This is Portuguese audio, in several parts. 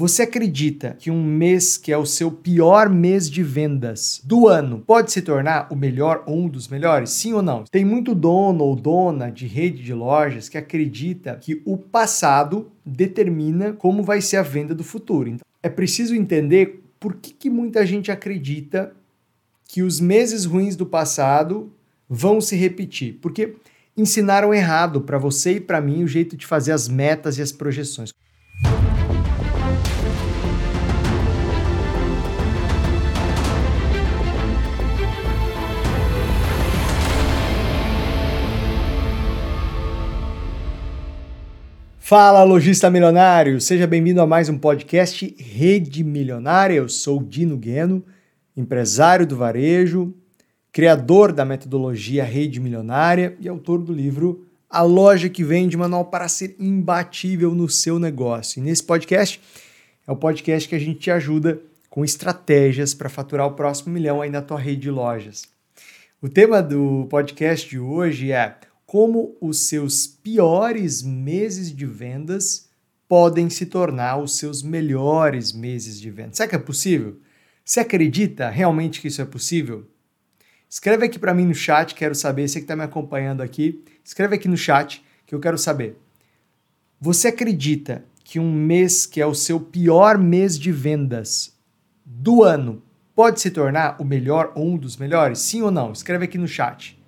Você acredita que um mês que é o seu pior mês de vendas do ano pode se tornar o melhor ou um dos melhores? Sim ou não? Tem muito dono ou dona de rede de lojas que acredita que o passado determina como vai ser a venda do futuro. Então, é preciso entender por que, que muita gente acredita que os meses ruins do passado vão se repetir. Porque ensinaram errado para você e para mim o jeito de fazer as metas e as projeções. Fala, lojista milionário! Seja bem-vindo a mais um podcast Rede Milionária. Eu sou Dino Gueno, empresário do varejo, criador da metodologia Rede Milionária e autor do livro A Loja que Vende Manual para ser imbatível no seu negócio. E nesse podcast é o podcast que a gente te ajuda com estratégias para faturar o próximo milhão aí na tua rede de lojas. O tema do podcast de hoje é como os seus piores meses de vendas podem se tornar os seus melhores meses de vendas. Será que é possível? Você acredita realmente que isso é possível? Escreve aqui para mim no chat, quero saber. Você que está me acompanhando aqui, escreve aqui no chat que eu quero saber. Você acredita que um mês que é o seu pior mês de vendas do ano pode se tornar o melhor ou um dos melhores? Sim ou não? Escreve aqui no chat.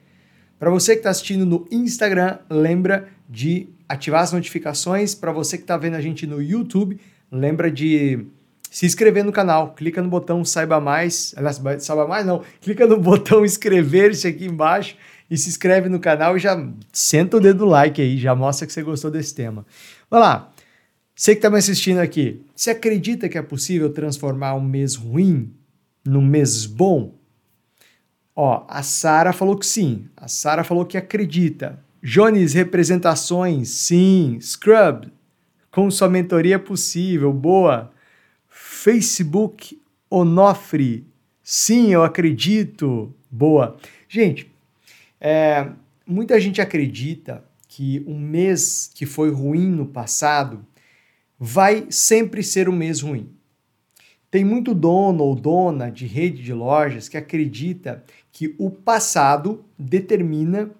Para você que está assistindo no Instagram, lembra de ativar as notificações. Para você que está vendo a gente no YouTube, lembra de se inscrever no canal. Clica no botão Saiba Mais. Aliás, Saiba Mais não. Clica no botão Inscrever-se aqui embaixo e se inscreve no canal e já senta o dedo no like aí, já mostra que você gostou desse tema. Vai lá. Você que está me assistindo aqui, você acredita que é possível transformar um mês ruim num mês bom? Ó, a Sara falou que sim. A Sara falou que acredita. Jones, representações, sim. Scrub, com sua mentoria possível, boa. Facebook Onofre, sim, eu acredito, boa. Gente, é, muita gente acredita que um mês que foi ruim no passado vai sempre ser um mês ruim. Tem muito dono ou dona de rede de lojas que acredita que o passado determina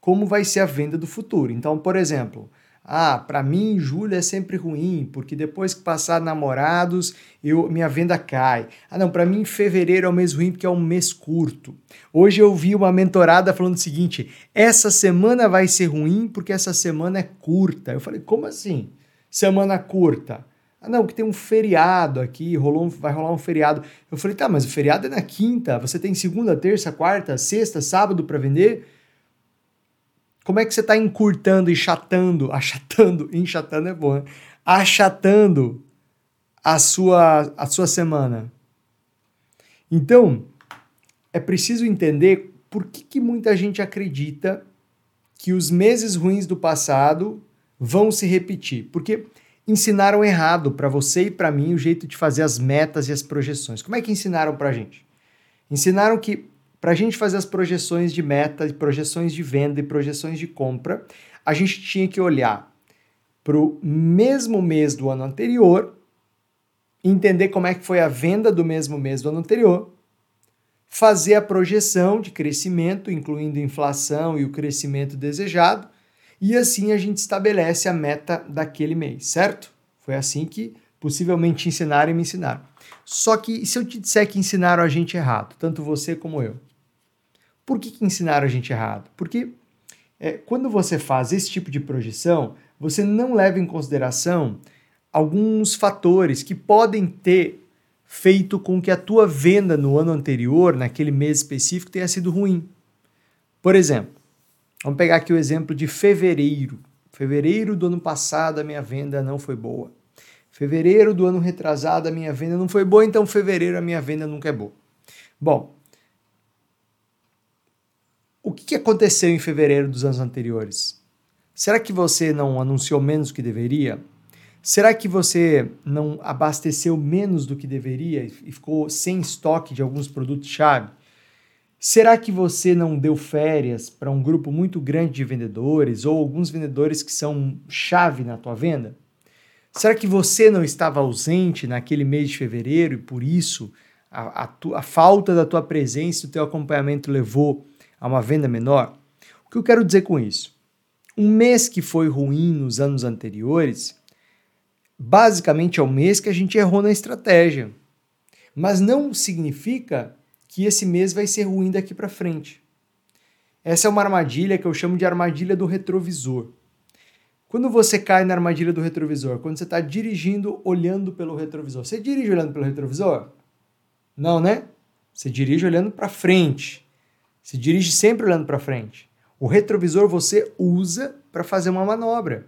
como vai ser a venda do futuro. Então, por exemplo, ah, para mim julho é sempre ruim, porque depois que passar namorados, eu minha venda cai. Ah, não, para mim fevereiro é um mês ruim porque é um mês curto. Hoje eu vi uma mentorada falando o seguinte: essa semana vai ser ruim porque essa semana é curta. Eu falei: "Como assim? Semana curta?" Ah, não, que tem um feriado aqui, rolou um, vai rolar um feriado. Eu falei, tá, mas o feriado é na quinta, você tem segunda, terça, quarta, sexta, sábado para vender? Como é que você está encurtando, enchatando, achatando, enchatando é bom, né? achatando a sua, a sua semana? Então, é preciso entender por que, que muita gente acredita que os meses ruins do passado vão se repetir. Porque ensinaram errado para você e para mim o jeito de fazer as metas e as projeções. Como é que ensinaram para a gente? Ensinaram que para a gente fazer as projeções de meta, projeções de venda e projeções de compra, a gente tinha que olhar para o mesmo mês do ano anterior, entender como é que foi a venda do mesmo mês do ano anterior, fazer a projeção de crescimento, incluindo inflação e o crescimento desejado, e assim a gente estabelece a meta daquele mês, certo? Foi assim que possivelmente ensinaram e me ensinaram. Só que se eu te disser que ensinaram a gente errado, tanto você como eu, por que, que ensinaram a gente errado? Porque é, quando você faz esse tipo de projeção, você não leva em consideração alguns fatores que podem ter feito com que a tua venda no ano anterior, naquele mês específico, tenha sido ruim. Por exemplo, Vamos pegar aqui o exemplo de fevereiro. Fevereiro do ano passado a minha venda não foi boa. Fevereiro do ano retrasado a minha venda não foi boa, então fevereiro a minha venda nunca é boa. Bom, o que aconteceu em fevereiro dos anos anteriores? Será que você não anunciou menos do que deveria? Será que você não abasteceu menos do que deveria e ficou sem estoque de alguns produtos-chave? Será que você não deu férias para um grupo muito grande de vendedores ou alguns vendedores que são chave na tua venda? Será que você não estava ausente naquele mês de fevereiro e por isso a, a, tu, a falta da tua presença e do teu acompanhamento levou a uma venda menor? O que eu quero dizer com isso? Um mês que foi ruim nos anos anteriores, basicamente é o mês que a gente errou na estratégia. Mas não significa que esse mês vai ser ruim daqui para frente. Essa é uma armadilha que eu chamo de armadilha do retrovisor. Quando você cai na armadilha do retrovisor, quando você está dirigindo olhando pelo retrovisor, você dirige olhando pelo retrovisor? Não, né? Você dirige olhando para frente. Você dirige sempre olhando para frente. O retrovisor você usa para fazer uma manobra,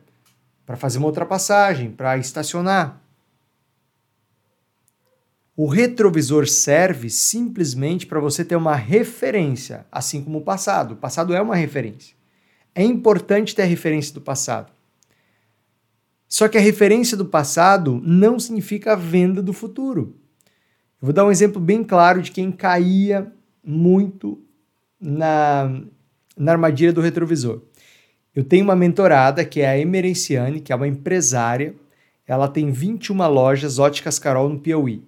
para fazer uma ultrapassagem, para estacionar. O retrovisor serve simplesmente para você ter uma referência, assim como o passado. O passado é uma referência. É importante ter a referência do passado. Só que a referência do passado não significa a venda do futuro. Eu vou dar um exemplo bem claro de quem caía muito na, na armadilha do retrovisor. Eu tenho uma mentorada que é a Emerenciane, que é uma empresária. Ela tem 21 lojas óticas Carol no Piauí.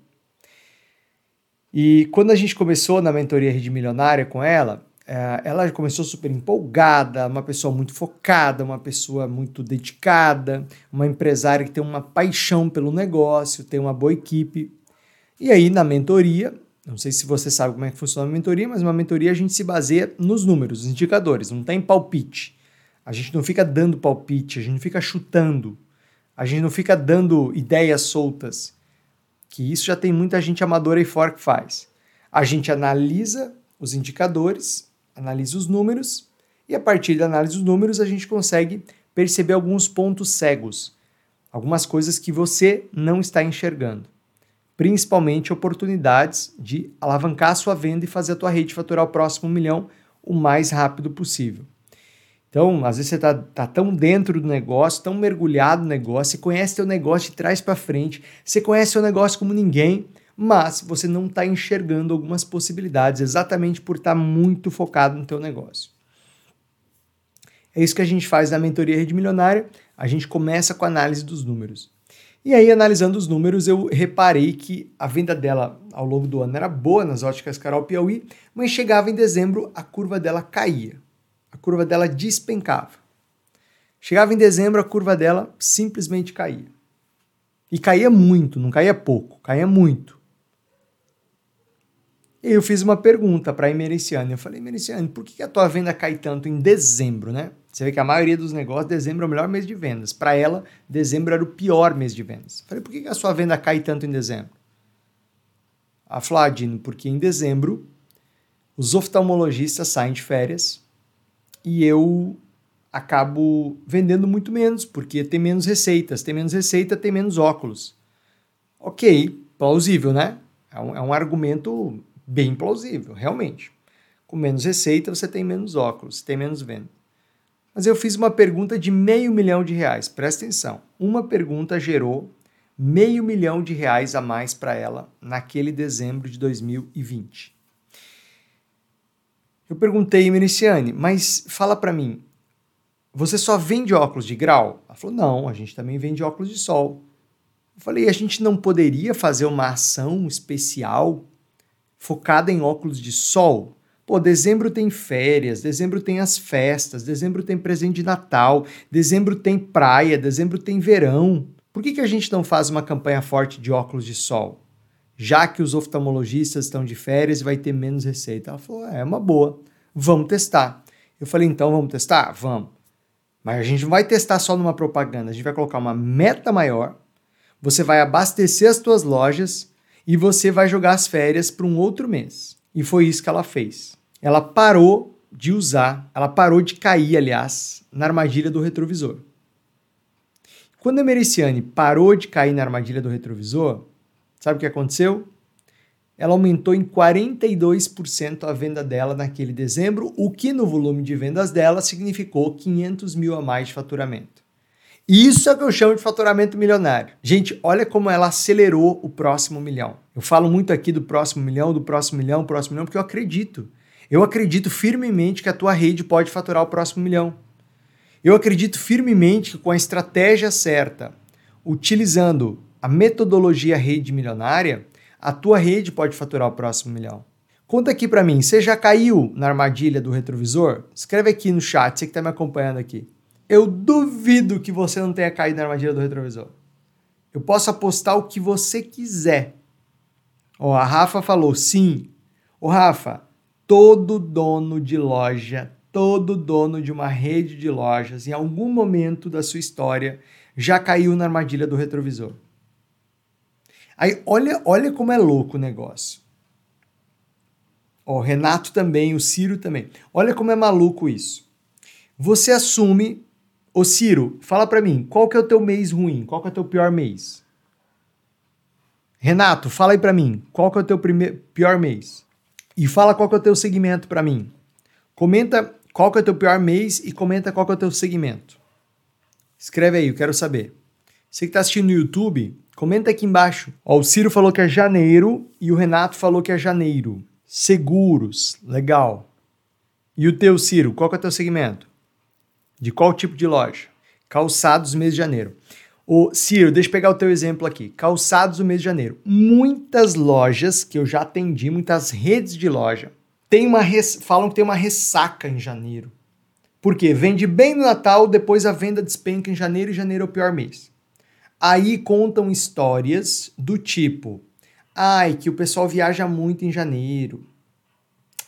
E quando a gente começou na mentoria Rede Milionária com ela, é, ela começou super empolgada, uma pessoa muito focada, uma pessoa muito dedicada, uma empresária que tem uma paixão pelo negócio, tem uma boa equipe. E aí, na mentoria, não sei se você sabe como é que funciona a mentoria, mas uma mentoria a gente se baseia nos números, nos indicadores, não tem palpite. A gente não fica dando palpite, a gente não fica chutando, a gente não fica dando ideias soltas, que isso já tem muita gente amadora aí fora que faz. A gente analisa os indicadores, analisa os números, e a partir da análise dos números a gente consegue perceber alguns pontos cegos, algumas coisas que você não está enxergando principalmente oportunidades de alavancar a sua venda e fazer a tua rede faturar o próximo milhão o mais rápido possível. Então, às vezes você está tá tão dentro do negócio, tão mergulhado no negócio, você conhece teu negócio de trás para frente, você conhece seu negócio como ninguém, mas você não está enxergando algumas possibilidades exatamente por estar tá muito focado no teu negócio. É isso que a gente faz na mentoria Rede Milionária. A gente começa com a análise dos números. E aí, analisando os números, eu reparei que a venda dela ao longo do ano era boa nas óticas Carol Piauí, mas chegava em dezembro, a curva dela caía. A curva dela despencava. Chegava em dezembro, a curva dela simplesmente caía. E caía muito, não caía pouco, caía muito. E eu fiz uma pergunta para a Emericiane. Eu falei, Emericiane, por que a tua venda cai tanto em dezembro, né? Você vê que a maioria dos negócios, dezembro é o melhor mês de vendas. Para ela, dezembro era o pior mês de vendas. Eu falei, por que a sua venda cai tanto em dezembro? A Fladino, porque em dezembro os oftalmologistas saem de férias e eu acabo vendendo muito menos, porque tem menos receitas. Tem menos receita, tem menos óculos. Ok, plausível, né? É um, é um argumento bem plausível, realmente. Com menos receita, você tem menos óculos, tem menos venda. Mas eu fiz uma pergunta de meio milhão de reais. Presta atenção. Uma pergunta gerou meio milhão de reais a mais para ela naquele dezembro de 2020. Eu perguntei, Mericiane, mas fala para mim, você só vende óculos de grau? Ela falou, não, a gente também vende óculos de sol. Eu falei, a gente não poderia fazer uma ação especial focada em óculos de sol? Pô, dezembro tem férias, dezembro tem as festas, dezembro tem presente de Natal, dezembro tem praia, dezembro tem verão. Por que, que a gente não faz uma campanha forte de óculos de sol? Já que os oftalmologistas estão de férias vai ter menos receita. Ela falou: é uma boa, vamos testar. Eu falei: então vamos testar? Vamos. Mas a gente não vai testar só numa propaganda, a gente vai colocar uma meta maior, você vai abastecer as tuas lojas e você vai jogar as férias para um outro mês. E foi isso que ela fez ela parou de usar, ela parou de cair, aliás, na armadilha do retrovisor. Quando a Mericiane parou de cair na armadilha do retrovisor, sabe o que aconteceu? Ela aumentou em 42% a venda dela naquele dezembro, o que no volume de vendas dela significou 500 mil a mais de faturamento. Isso é o que eu chamo de faturamento milionário. Gente, olha como ela acelerou o próximo milhão. Eu falo muito aqui do próximo milhão, do próximo milhão, próximo milhão, porque eu acredito. Eu acredito firmemente que a tua rede pode faturar o próximo milhão. Eu acredito firmemente que com a estratégia certa, utilizando a metodologia rede milionária, a tua rede pode faturar o próximo milhão. Conta aqui para mim, você já caiu na armadilha do retrovisor? Escreve aqui no chat, você que está me acompanhando aqui. Eu duvido que você não tenha caído na armadilha do retrovisor. Eu posso apostar o que você quiser. Ó, a Rafa falou sim. Ô Rafa, todo dono de loja, todo dono de uma rede de lojas, em algum momento da sua história, já caiu na armadilha do retrovisor. Aí olha, olha como é louco o negócio. O Renato também, o Ciro também. Olha como é maluco isso. Você assume, ô Ciro, fala para mim, qual que é o teu mês ruim? Qual que é o teu pior mês? Renato, fala aí para mim, qual que é o teu primeir, pior mês? E fala qual que é o teu segmento para mim. Comenta qual que é o teu pior mês e comenta qual que é o teu segmento. Escreve aí, eu quero saber. Você que está assistindo no YouTube, comenta aqui embaixo. Ó, o Ciro falou que é janeiro e o Renato falou que é janeiro. Seguros, legal. E o teu, Ciro, qual que é o teu segmento? De qual tipo de loja? Calçados, mês de janeiro. O Ciro, deixa eu pegar o teu exemplo aqui. Calçados, o mês de janeiro. Muitas lojas que eu já atendi, muitas redes de loja, tem uma res... falam que tem uma ressaca em janeiro. Por quê? Vende bem no Natal, depois a venda despenca em janeiro e janeiro é o pior mês. Aí contam histórias do tipo: ai, que o pessoal viaja muito em janeiro.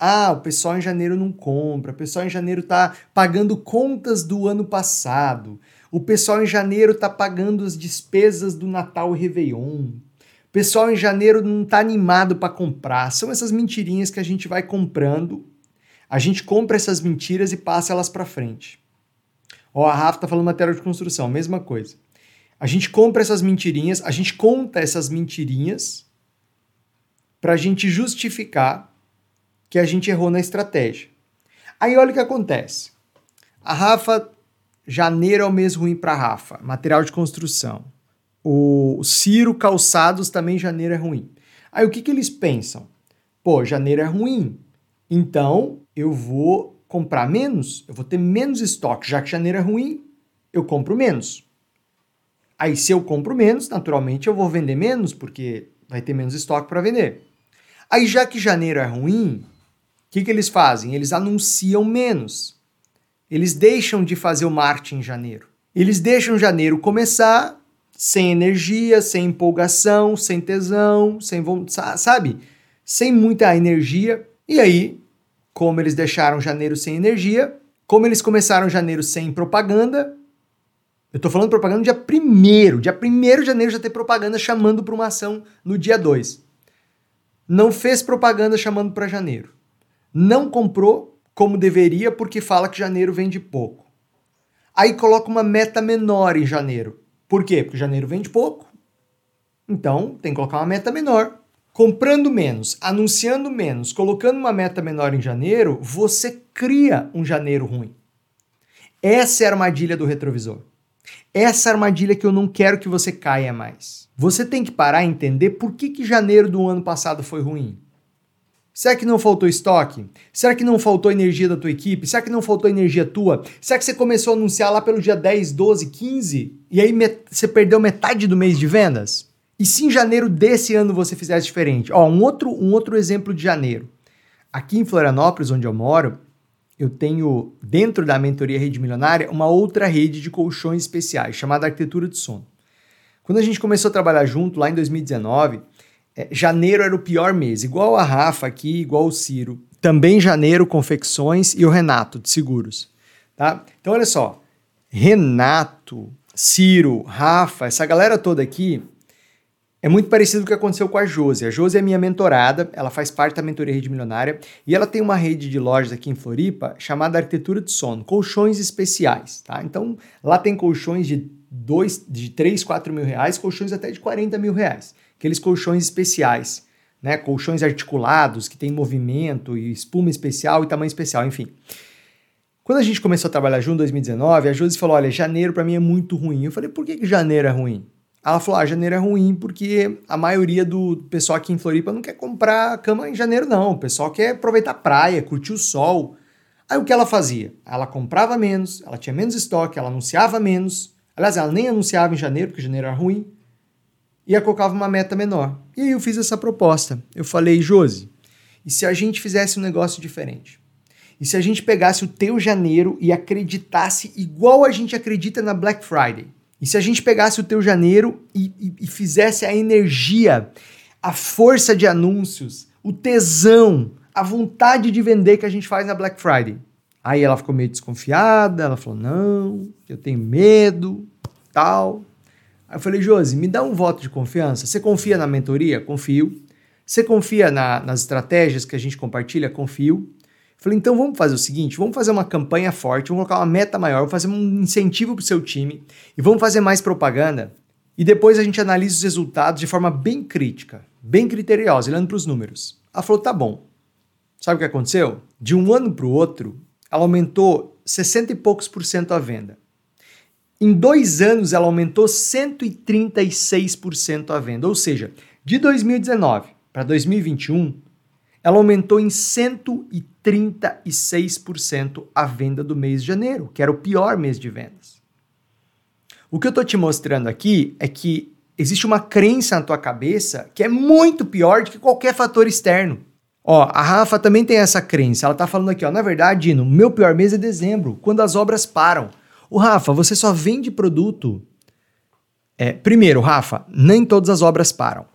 Ah, o pessoal em janeiro não compra, o pessoal em janeiro tá pagando contas do ano passado. O pessoal em janeiro tá pagando as despesas do Natal e Réveillon. O pessoal em janeiro não tá animado para comprar. São essas mentirinhas que a gente vai comprando. A gente compra essas mentiras e passa elas para frente. Ó, a Rafa tá falando material de construção, mesma coisa. A gente compra essas mentirinhas, a gente conta essas mentirinhas para a gente justificar que a gente errou na estratégia. Aí olha o que acontece. A Rafa, janeiro é o mês ruim para Rafa, material de construção. O Ciro Calçados também janeiro é ruim. Aí o que, que eles pensam? Pô, janeiro é ruim, então eu vou comprar menos, eu vou ter menos estoque, já que janeiro é ruim, eu compro menos. Aí se eu compro menos, naturalmente eu vou vender menos, porque vai ter menos estoque para vender. Aí já que janeiro é ruim, o que, que eles fazem? Eles anunciam menos. Eles deixam de fazer o marketing em janeiro. Eles deixam janeiro começar sem energia, sem empolgação, sem tesão, sem vontade, sabe? Sem muita energia. E aí, como eles deixaram janeiro sem energia, como eles começaram janeiro sem propaganda, eu tô falando propaganda no dia 1 dia 1 de janeiro já tem propaganda chamando para uma ação no dia 2. Não fez propaganda chamando para janeiro não comprou como deveria porque fala que janeiro vende pouco. Aí coloca uma meta menor em janeiro. Por quê? Porque janeiro vende pouco. Então tem que colocar uma meta menor. Comprando menos, anunciando menos, colocando uma meta menor em janeiro, você cria um janeiro ruim. Essa é a armadilha do retrovisor. Essa armadilha que eu não quero que você caia mais. Você tem que parar e entender por que, que janeiro do ano passado foi ruim. Será que não faltou estoque? Será que não faltou energia da tua equipe? Será que não faltou energia tua? Será que você começou a anunciar lá pelo dia 10, 12, 15 e aí você perdeu metade do mês de vendas? E se em janeiro desse ano você fizesse diferente? Ó, um outro, um outro exemplo de janeiro. Aqui em Florianópolis, onde eu moro, eu tenho dentro da mentoria Rede Milionária uma outra rede de colchões especiais chamada Arquitetura de Sono. Quando a gente começou a trabalhar junto lá em 2019, é, janeiro era o pior mês, igual a Rafa aqui, igual o Ciro. Também janeiro, confecções e o Renato, de seguros. Tá? Então, olha só. Renato, Ciro, Rafa, essa galera toda aqui é muito parecido com o que aconteceu com a Josi. A Josi é minha mentorada, ela faz parte da mentoria Rede Milionária e ela tem uma rede de lojas aqui em Floripa chamada Arquitetura de Sono, colchões especiais, tá? Então, lá tem colchões de, dois, de 3, 4 mil reais, colchões até de 40 mil reais aqueles colchões especiais, né? Colchões articulados que tem movimento e espuma especial e tamanho especial, enfim. Quando a gente começou a trabalhar junto em 2019, a Josi falou: "Olha, janeiro para mim é muito ruim". Eu falei: "Por que, que janeiro é ruim?" Ela falou: "Ah, janeiro é ruim porque a maioria do pessoal aqui em Floripa não quer comprar cama em janeiro não. O pessoal quer aproveitar a praia, curtir o sol". Aí o que ela fazia? Ela comprava menos, ela tinha menos estoque, ela anunciava menos, Aliás, ela nem anunciava em janeiro, porque janeiro era ruim, e ela colocava uma meta menor. E aí eu fiz essa proposta. Eu falei, Josi, e se a gente fizesse um negócio diferente? E se a gente pegasse o teu janeiro e acreditasse igual a gente acredita na Black Friday? E se a gente pegasse o teu janeiro e, e, e fizesse a energia, a força de anúncios, o tesão, a vontade de vender que a gente faz na Black Friday? Aí ela ficou meio desconfiada, ela falou: não, eu tenho medo, tal. Aí eu falei, Josi, me dá um voto de confiança. Você confia na mentoria? Confio. Você confia na, nas estratégias que a gente compartilha? Confio. Falei, então vamos fazer o seguinte: vamos fazer uma campanha forte, vamos colocar uma meta maior, vamos fazer um incentivo para o seu time e vamos fazer mais propaganda. E depois a gente analisa os resultados de forma bem crítica, bem criteriosa, olhando para os números. Ela falou: tá bom. Sabe o que aconteceu? De um ano para o outro, ela aumentou 60 e poucos por cento a venda. Em dois anos, ela aumentou 136% a venda. Ou seja, de 2019 para 2021, ela aumentou em 136% a venda do mês de janeiro, que era o pior mês de vendas. O que eu estou te mostrando aqui é que existe uma crença na tua cabeça que é muito pior do que qualquer fator externo. Ó, a Rafa também tem essa crença. Ela está falando aqui, ó, na verdade, no meu pior mês é dezembro, quando as obras param. O Rafa, você só vende produto. É, primeiro, Rafa, nem todas as obras param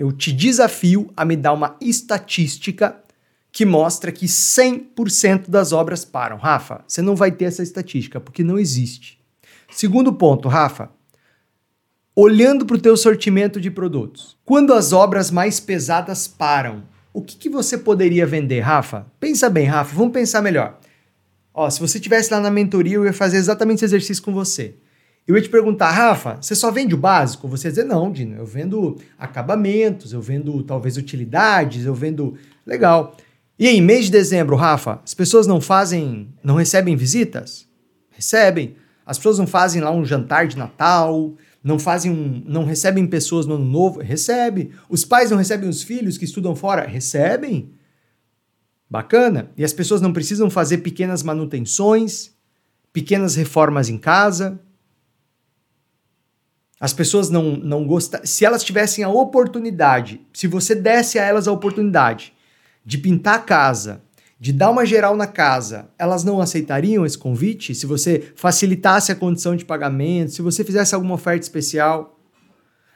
eu te desafio a me dar uma estatística que mostra que 100% das obras param. Rafa, você não vai ter essa estatística, porque não existe. Segundo ponto, Rafa, olhando para o teu sortimento de produtos, quando as obras mais pesadas param, o que, que você poderia vender, Rafa? Pensa bem, Rafa, vamos pensar melhor. Ó, se você estivesse lá na mentoria, eu ia fazer exatamente esse exercício com você. Eu ia te perguntar, Rafa, você só vende o básico? Você ia dizer, não, Dino, eu vendo acabamentos, eu vendo talvez utilidades, eu vendo. Legal. E aí, mês de dezembro, Rafa, as pessoas não fazem, não recebem visitas? Recebem. As pessoas não fazem lá um jantar de Natal, não fazem um, não recebem pessoas no ano novo? Recebe. Os pais não recebem os filhos que estudam fora? Recebem. Bacana. E as pessoas não precisam fazer pequenas manutenções, pequenas reformas em casa? As pessoas não, não gostam. Se elas tivessem a oportunidade, se você desse a elas a oportunidade de pintar a casa, de dar uma geral na casa, elas não aceitariam esse convite? Se você facilitasse a condição de pagamento, se você fizesse alguma oferta especial?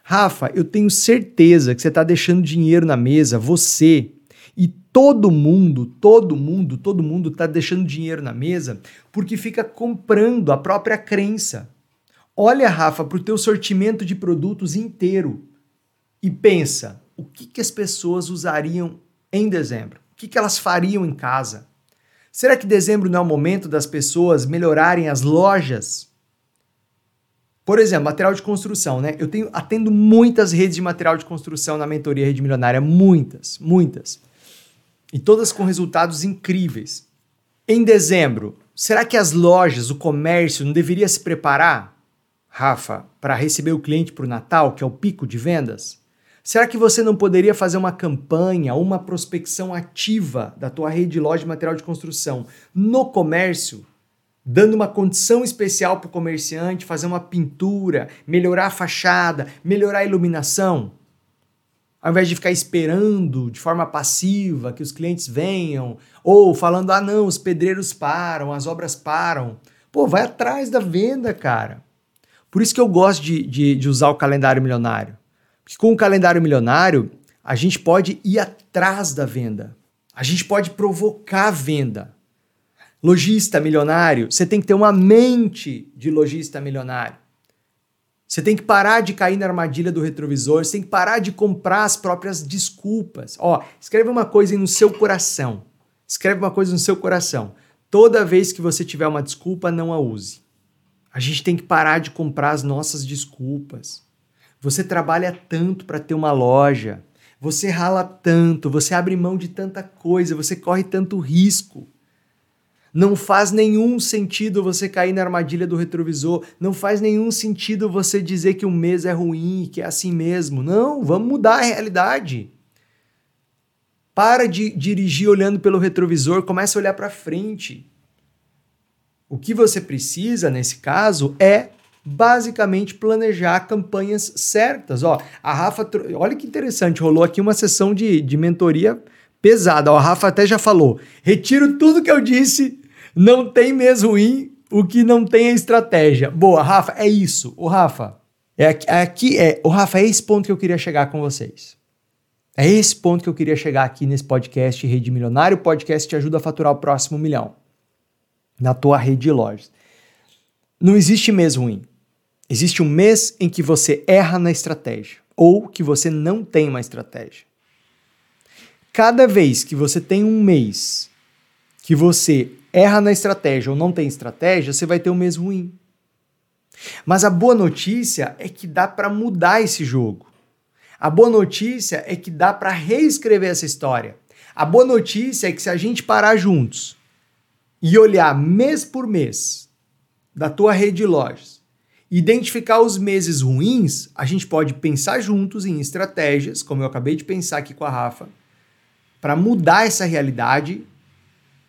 Rafa, eu tenho certeza que você está deixando dinheiro na mesa, você e todo mundo, todo mundo, todo mundo está deixando dinheiro na mesa porque fica comprando a própria crença. Olha, Rafa, para o teu sortimento de produtos inteiro e pensa, o que, que as pessoas usariam em dezembro? O que, que elas fariam em casa? Será que dezembro não é o momento das pessoas melhorarem as lojas? Por exemplo, material de construção, né? Eu tenho, atendo muitas redes de material de construção na mentoria Rede Milionária, muitas, muitas. E todas com resultados incríveis. Em dezembro, será que as lojas, o comércio não deveria se preparar? Rafa, para receber o cliente para o Natal, que é o pico de vendas? Será que você não poderia fazer uma campanha, uma prospecção ativa da tua rede de loja de material de construção no comércio, dando uma condição especial para o comerciante, fazer uma pintura, melhorar a fachada, melhorar a iluminação? Ao invés de ficar esperando de forma passiva que os clientes venham, ou falando, ah não, os pedreiros param, as obras param. Pô, vai atrás da venda, cara. Por isso que eu gosto de, de, de usar o calendário milionário. Porque com o calendário milionário, a gente pode ir atrás da venda. A gente pode provocar a venda. Lojista milionário, você tem que ter uma mente de lojista milionário. Você tem que parar de cair na armadilha do retrovisor, você tem que parar de comprar as próprias desculpas. Ó, escreve uma coisa no seu coração. Escreve uma coisa no seu coração. Toda vez que você tiver uma desculpa, não a use. A gente tem que parar de comprar as nossas desculpas. Você trabalha tanto para ter uma loja, você rala tanto, você abre mão de tanta coisa, você corre tanto risco. Não faz nenhum sentido você cair na armadilha do retrovisor. Não faz nenhum sentido você dizer que um mês é ruim, que é assim mesmo. Não, vamos mudar a realidade. Para de dirigir olhando pelo retrovisor, comece a olhar para frente. O que você precisa nesse caso é basicamente planejar campanhas certas. Ó, a Rafa, olha que interessante, rolou aqui uma sessão de, de mentoria pesada. Ó, a Rafa até já falou: retiro tudo que eu disse, não tem mês ruim, o que não tem é estratégia. Boa, Rafa, é isso. O Rafa, é aqui, é aqui é, o Rafa, é esse ponto que eu queria chegar com vocês. É esse ponto que eu queria chegar aqui nesse podcast Rede Milionário. O podcast te ajuda a faturar o próximo milhão na tua rede de lojas. Não existe mês ruim. Existe um mês em que você erra na estratégia ou que você não tem uma estratégia. Cada vez que você tem um mês que você erra na estratégia ou não tem estratégia, você vai ter um mês ruim. Mas a boa notícia é que dá para mudar esse jogo. A boa notícia é que dá para reescrever essa história. A boa notícia é que se a gente parar juntos e olhar mês por mês da tua rede de lojas, identificar os meses ruins, a gente pode pensar juntos em estratégias, como eu acabei de pensar aqui com a Rafa, para mudar essa realidade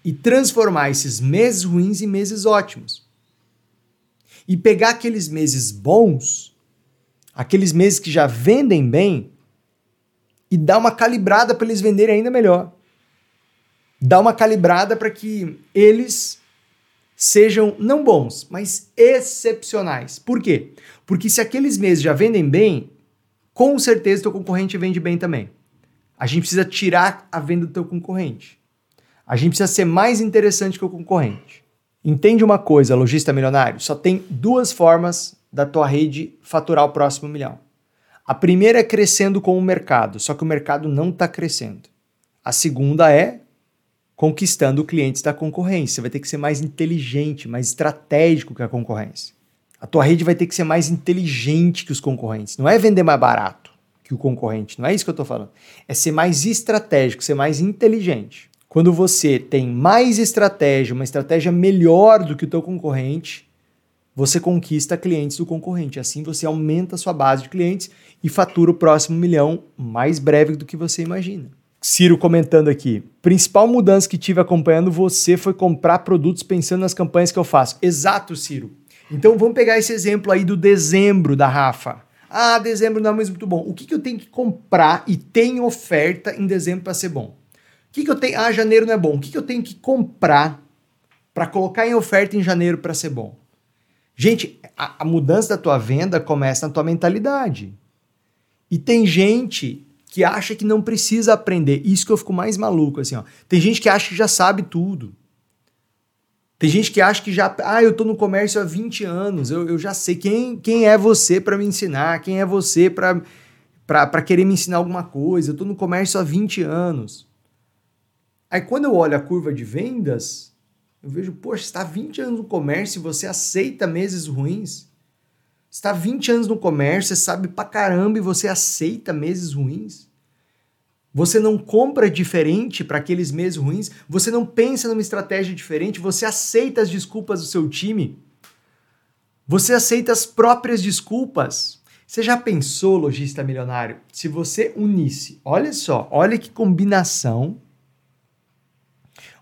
e transformar esses meses ruins em meses ótimos e pegar aqueles meses bons, aqueles meses que já vendem bem, e dar uma calibrada para eles venderem ainda melhor. Dar uma calibrada para que eles sejam não bons, mas excepcionais. Por quê? Porque se aqueles meses já vendem bem, com certeza teu concorrente vende bem também. A gente precisa tirar a venda do teu concorrente. A gente precisa ser mais interessante que o concorrente. Entende uma coisa, lojista milionário? Só tem duas formas da tua rede faturar o próximo milhão. A primeira é crescendo com o mercado, só que o mercado não está crescendo. A segunda é conquistando clientes da concorrência. Você vai ter que ser mais inteligente, mais estratégico que a concorrência. A tua rede vai ter que ser mais inteligente que os concorrentes. Não é vender mais barato que o concorrente, não é isso que eu estou falando. É ser mais estratégico, ser mais inteligente. Quando você tem mais estratégia, uma estratégia melhor do que o teu concorrente, você conquista clientes do concorrente. Assim você aumenta a sua base de clientes e fatura o próximo milhão mais breve do que você imagina. Ciro comentando aqui. Principal mudança que tive acompanhando você foi comprar produtos pensando nas campanhas que eu faço. Exato, Ciro. Então vamos pegar esse exemplo aí do dezembro da Rafa. Ah, dezembro não é muito bom. O que, que eu tenho que comprar e tem oferta em dezembro para ser bom? que, que eu tenho? Ah, janeiro não é bom. O que, que eu tenho que comprar para colocar em oferta em janeiro para ser bom? Gente, a, a, mudança da tua venda começa na tua mentalidade. E tem gente que acha que não precisa aprender. Isso que eu fico mais maluco, assim, ó. Tem gente que acha que já sabe tudo. Tem gente que acha que já. Ah, eu tô no comércio há 20 anos, eu, eu já sei. Quem, quem é você para me ensinar? Quem é você para querer me ensinar alguma coisa? Eu tô no comércio há 20 anos. Aí quando eu olho a curva de vendas, eu vejo, poxa, está 20 anos no comércio e você aceita meses ruins? Está 20 anos no comércio, você sabe pra caramba e você aceita meses ruins? Você não compra diferente para aqueles meses ruins? Você não pensa numa estratégia diferente? Você aceita as desculpas do seu time? Você aceita as próprias desculpas? Você já pensou, lojista milionário, se você unisse, olha só, olha que combinação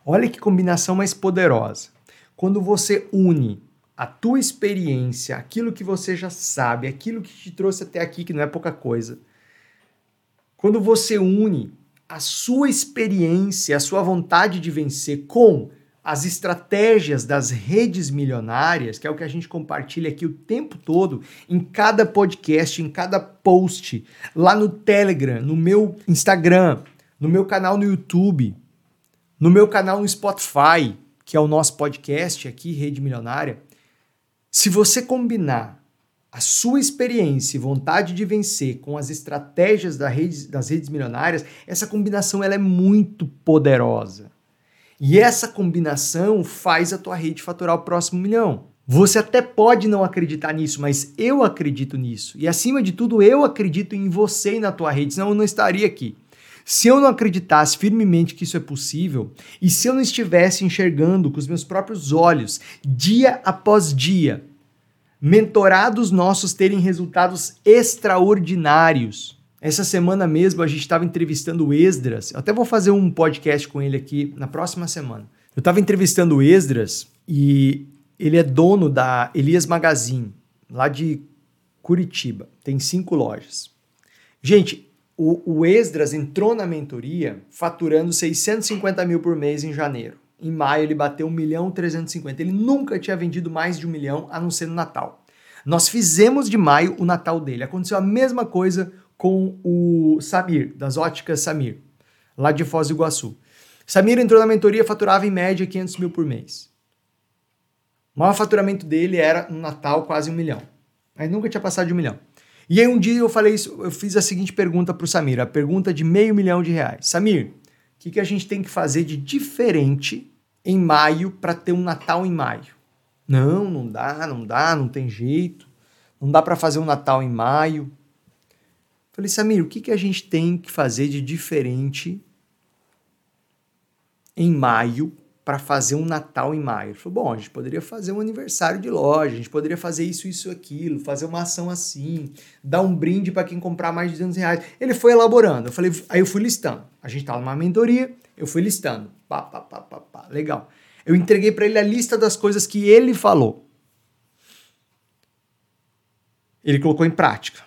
Olha que combinação mais poderosa. Quando você une a tua experiência, aquilo que você já sabe, aquilo que te trouxe até aqui, que não é pouca coisa. Quando você une a sua experiência, a sua vontade de vencer com as estratégias das redes milionárias, que é o que a gente compartilha aqui o tempo todo, em cada podcast, em cada post, lá no Telegram, no meu Instagram, no meu canal no YouTube, no meu canal no Spotify, que é o nosso podcast aqui, Rede Milionária, se você combinar a sua experiência e vontade de vencer com as estratégias da rede, das redes milionárias, essa combinação ela é muito poderosa. E essa combinação faz a tua rede faturar o próximo milhão. Você até pode não acreditar nisso, mas eu acredito nisso. E acima de tudo, eu acredito em você e na tua rede, senão eu não estaria aqui. Se eu não acreditasse firmemente que isso é possível, e se eu não estivesse enxergando com os meus próprios olhos, dia após dia, mentorados nossos terem resultados extraordinários. Essa semana mesmo a gente estava entrevistando o Esdras. Eu até vou fazer um podcast com ele aqui na próxima semana. Eu estava entrevistando o Esdras e ele é dono da Elias Magazine, lá de Curitiba. Tem cinco lojas. Gente, o, o Esdras entrou na mentoria faturando 650 mil por mês em janeiro. Em maio ele bateu 1 milhão 350. Ele nunca tinha vendido mais de um milhão, a não ser no Natal. Nós fizemos de maio o Natal dele. Aconteceu a mesma coisa com o Samir, das óticas Samir, lá de Foz do Iguaçu. Samir entrou na mentoria, faturava em média 500 mil por mês. O maior faturamento dele era no Natal quase um milhão. Mas nunca tinha passado de um milhão. E aí um dia eu falei isso, eu fiz a seguinte pergunta para o Samir, a pergunta de meio milhão de reais. Samir, o que, que a gente tem que fazer de diferente em maio para ter um Natal em maio? Não, não dá, não dá, não tem jeito. Não dá para fazer um Natal em maio. Falei, Samir, o que, que a gente tem que fazer de diferente em maio para fazer um Natal em maio. Ele falou: bom, a gente poderia fazer um aniversário de loja, a gente poderia fazer isso, isso, aquilo, fazer uma ação assim, dar um brinde para quem comprar mais de 200 reais. Ele foi elaborando. Eu falei, aí eu fui listando. A gente estava numa mentoria, eu fui listando. Pá, pá, pá, pá, pá. Legal. Eu entreguei para ele a lista das coisas que ele falou. Ele colocou em prática.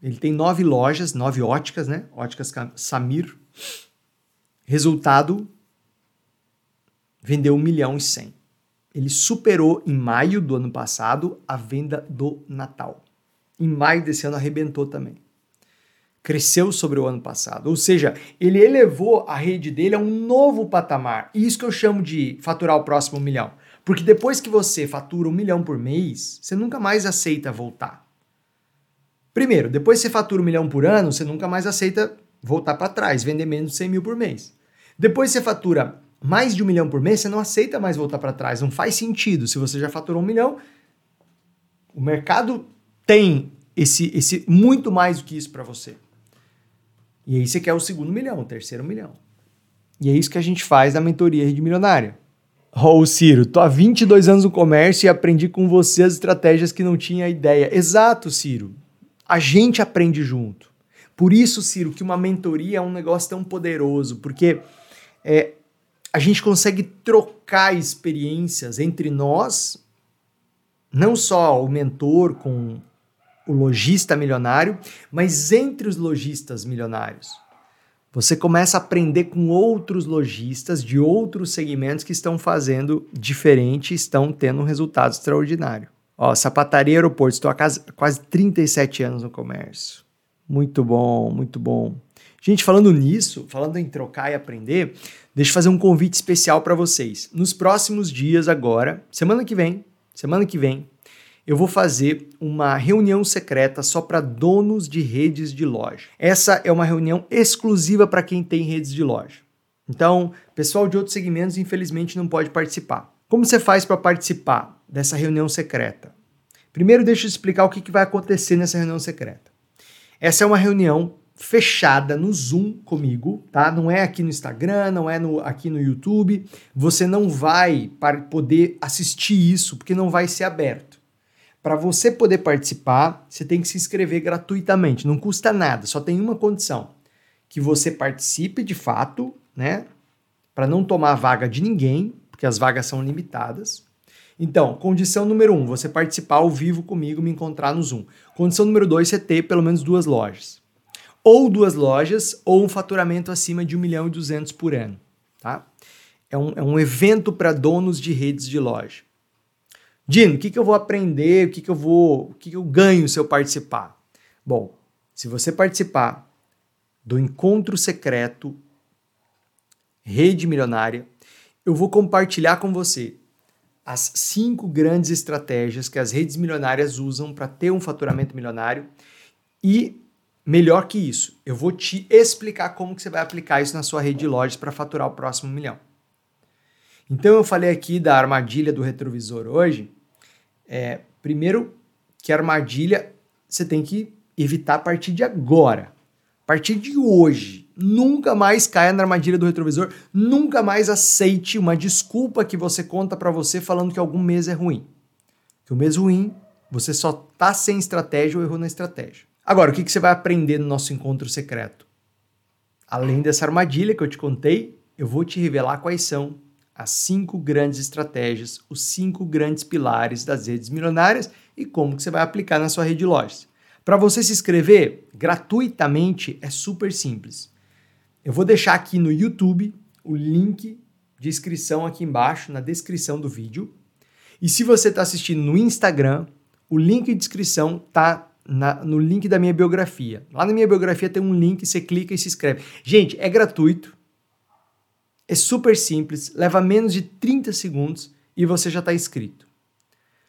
Ele tem nove lojas, nove óticas, né? Óticas Samir. Resultado, vendeu 1 milhão e 100. Ele superou em maio do ano passado a venda do Natal. Em maio desse ano arrebentou também. Cresceu sobre o ano passado. Ou seja, ele elevou a rede dele a um novo patamar. E isso que eu chamo de faturar o próximo milhão. Porque depois que você fatura um milhão por mês, você nunca mais aceita voltar. Primeiro, depois que você fatura um milhão por ano, você nunca mais aceita voltar para trás, vender menos de 100 mil por mês. Depois você fatura mais de um milhão por mês, você não aceita mais voltar para trás. Não faz sentido. Se você já faturou um milhão, o mercado tem esse, esse muito mais do que isso para você. E aí você quer o segundo milhão, o terceiro milhão. E é isso que a gente faz na mentoria Rede Milionária. Oh, Ciro, tô há 22 anos no comércio e aprendi com você as estratégias que não tinha ideia. Exato, Ciro. A gente aprende junto. Por isso, Ciro, que uma mentoria é um negócio tão poderoso, porque é, a gente consegue trocar experiências entre nós, não só o mentor com o lojista milionário, mas entre os lojistas milionários. Você começa a aprender com outros lojistas de outros segmentos que estão fazendo diferente e estão tendo um resultado extraordinário. Ó, sapataria aeroporto, estou há quase 37 anos no comércio. Muito bom, muito bom. Gente, falando nisso, falando em trocar e aprender, deixa eu fazer um convite especial para vocês. Nos próximos dias agora, semana que vem, semana que vem, eu vou fazer uma reunião secreta só para donos de redes de loja. Essa é uma reunião exclusiva para quem tem redes de loja. Então, pessoal de outros segmentos, infelizmente, não pode participar. Como você faz para participar dessa reunião secreta? Primeiro, deixa eu explicar o que, que vai acontecer nessa reunião secreta. Essa é uma reunião fechada no Zoom comigo, tá? Não é aqui no Instagram, não é no, aqui no YouTube. Você não vai poder assistir isso porque não vai ser aberto. Para você poder participar, você tem que se inscrever gratuitamente, não custa nada, só tem uma condição: que você participe de fato, né? Para não tomar a vaga de ninguém, porque as vagas são limitadas. Então, condição número um, você participar ao vivo comigo, me encontrar no Zoom. Condição número dois, você ter pelo menos duas lojas ou duas lojas, ou um faturamento acima de 1 milhão e 200 por ano. Tá? É, um, é um evento para donos de redes de loja. Dino, o que, que eu vou aprender? O que, que eu vou. O que, que eu ganho se eu participar? Bom, se você participar do encontro secreto Rede Milionária, eu vou compartilhar com você as cinco grandes estratégias que as redes milionárias usam para ter um faturamento milionário e Melhor que isso, eu vou te explicar como que você vai aplicar isso na sua rede de lojas para faturar o próximo milhão. Então eu falei aqui da armadilha do retrovisor hoje. É, primeiro que a armadilha você tem que evitar a partir de agora. A partir de hoje, nunca mais caia na armadilha do retrovisor, nunca mais aceite uma desculpa que você conta para você falando que algum mês é ruim. Que o mês ruim, você só tá sem estratégia ou errou na estratégia. Agora, o que, que você vai aprender no nosso encontro secreto? Além dessa armadilha que eu te contei, eu vou te revelar quais são as cinco grandes estratégias, os cinco grandes pilares das redes milionárias e como que você vai aplicar na sua rede de lojas. Para você se inscrever gratuitamente é super simples. Eu vou deixar aqui no YouTube o link de inscrição aqui embaixo, na descrição do vídeo. E se você está assistindo no Instagram, o link de inscrição está no link da minha biografia. Lá na minha biografia tem um link, você clica e se inscreve. Gente, é gratuito, é super simples, leva menos de 30 segundos e você já está inscrito.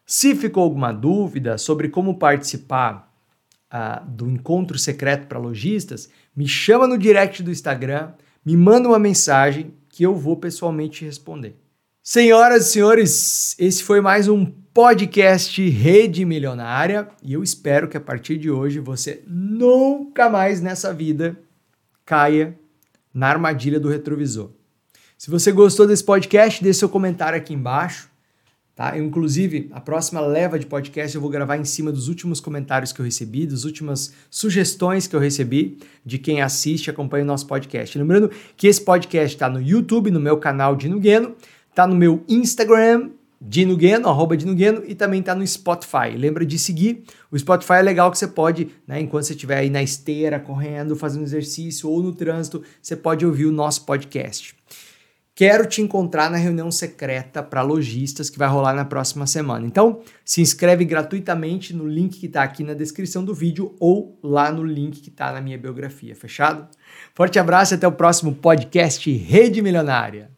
Se ficou alguma dúvida sobre como participar uh, do encontro secreto para lojistas, me chama no direct do Instagram, me manda uma mensagem que eu vou pessoalmente responder. Senhoras e senhores, esse foi mais um podcast Rede Milionária e eu espero que a partir de hoje você nunca mais nessa vida caia na armadilha do retrovisor. Se você gostou desse podcast, deixe seu comentário aqui embaixo. Tá? Eu, inclusive, a próxima leva de podcast eu vou gravar em cima dos últimos comentários que eu recebi, das últimas sugestões que eu recebi de quem assiste e acompanha o nosso podcast. Lembrando que esse podcast está no YouTube, no meu canal Dino Gueno, está no meu Instagram, Dino Gueno, arroba Dino Gueno, e também está no Spotify. Lembra de seguir. O Spotify é legal que você pode, né, enquanto você estiver aí na esteira, correndo, fazendo exercício ou no trânsito, você pode ouvir o nosso podcast. Quero te encontrar na reunião secreta para lojistas que vai rolar na próxima semana. Então, se inscreve gratuitamente no link que está aqui na descrição do vídeo ou lá no link que está na minha biografia, fechado? Forte abraço e até o próximo podcast Rede Milionária.